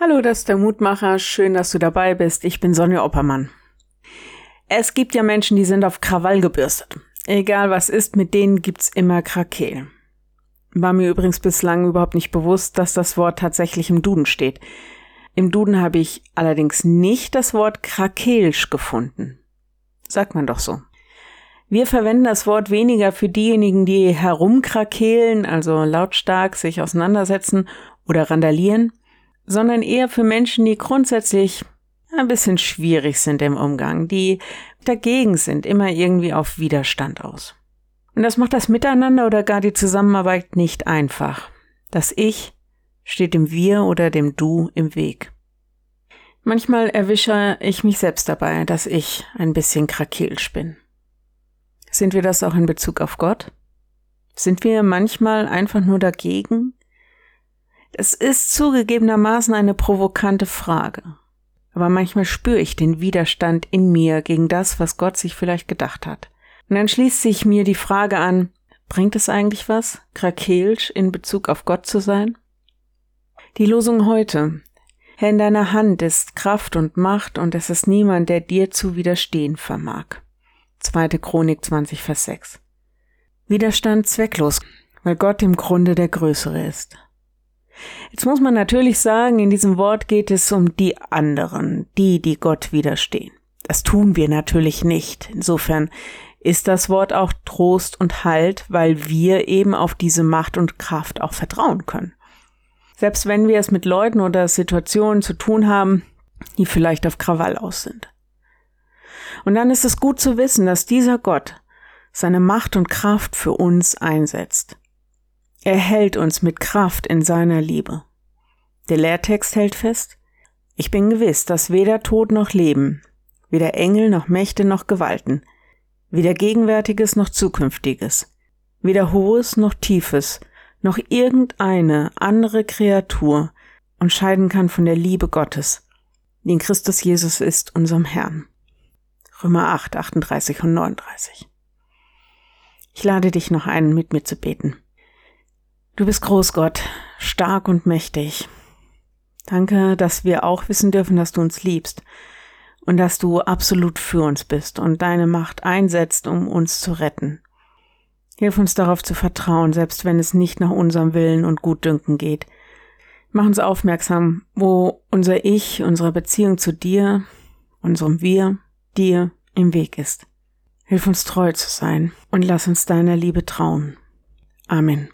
Hallo, das ist der Mutmacher. Schön, dass du dabei bist. Ich bin Sonja Oppermann. Es gibt ja Menschen, die sind auf Krawall gebürstet. Egal was ist, mit denen gibt's immer Krakeel. War mir übrigens bislang überhaupt nicht bewusst, dass das Wort tatsächlich im Duden steht. Im Duden habe ich allerdings nicht das Wort krakeelsch gefunden. Sagt man doch so. Wir verwenden das Wort weniger für diejenigen, die herumkrakeelen, also lautstark sich auseinandersetzen oder randalieren, sondern eher für Menschen, die grundsätzlich ein bisschen schwierig sind im Umgang, die dagegen sind, immer irgendwie auf Widerstand aus. Und das macht das Miteinander oder gar die Zusammenarbeit nicht einfach. Das Ich steht dem Wir oder dem Du im Weg. Manchmal erwische ich mich selbst dabei, dass ich ein bisschen krakeelsch bin. Sind wir das auch in Bezug auf Gott? Sind wir manchmal einfach nur dagegen, es ist zugegebenermaßen eine provokante Frage. Aber manchmal spüre ich den Widerstand in mir gegen das, was Gott sich vielleicht gedacht hat. Und dann schließt sich mir die Frage an, bringt es eigentlich was, krakeelsch in Bezug auf Gott zu sein? Die Losung heute. Herr, in deiner Hand ist Kraft und Macht und es ist niemand, der dir zu widerstehen vermag. 2. Chronik 20, Vers 6. Widerstand zwecklos, weil Gott im Grunde der Größere ist. Jetzt muss man natürlich sagen, in diesem Wort geht es um die anderen, die, die Gott widerstehen. Das tun wir natürlich nicht. Insofern ist das Wort auch Trost und Halt, weil wir eben auf diese Macht und Kraft auch vertrauen können. Selbst wenn wir es mit Leuten oder Situationen zu tun haben, die vielleicht auf Krawall aus sind. Und dann ist es gut zu wissen, dass dieser Gott seine Macht und Kraft für uns einsetzt. Er hält uns mit Kraft in seiner Liebe. Der Lehrtext hält fest, ich bin gewiss, dass weder Tod noch Leben, weder Engel noch Mächte noch Gewalten, weder Gegenwärtiges noch Zukünftiges, weder Hohes noch Tiefes, noch irgendeine andere Kreatur unterscheiden kann von der Liebe Gottes, die in Christus Jesus ist, unserem Herrn. Römer 8, 38 und 39. Ich lade dich noch ein, mit mir zu beten. Du bist groß, Gott, stark und mächtig. Danke, dass wir auch wissen dürfen, dass du uns liebst und dass du absolut für uns bist und deine Macht einsetzt, um uns zu retten. Hilf uns darauf zu vertrauen, selbst wenn es nicht nach unserem Willen und Gutdünken geht. Mach uns aufmerksam, wo unser Ich, unsere Beziehung zu dir, unserem Wir, dir im Weg ist. Hilf uns treu zu sein und lass uns deiner Liebe trauen. Amen.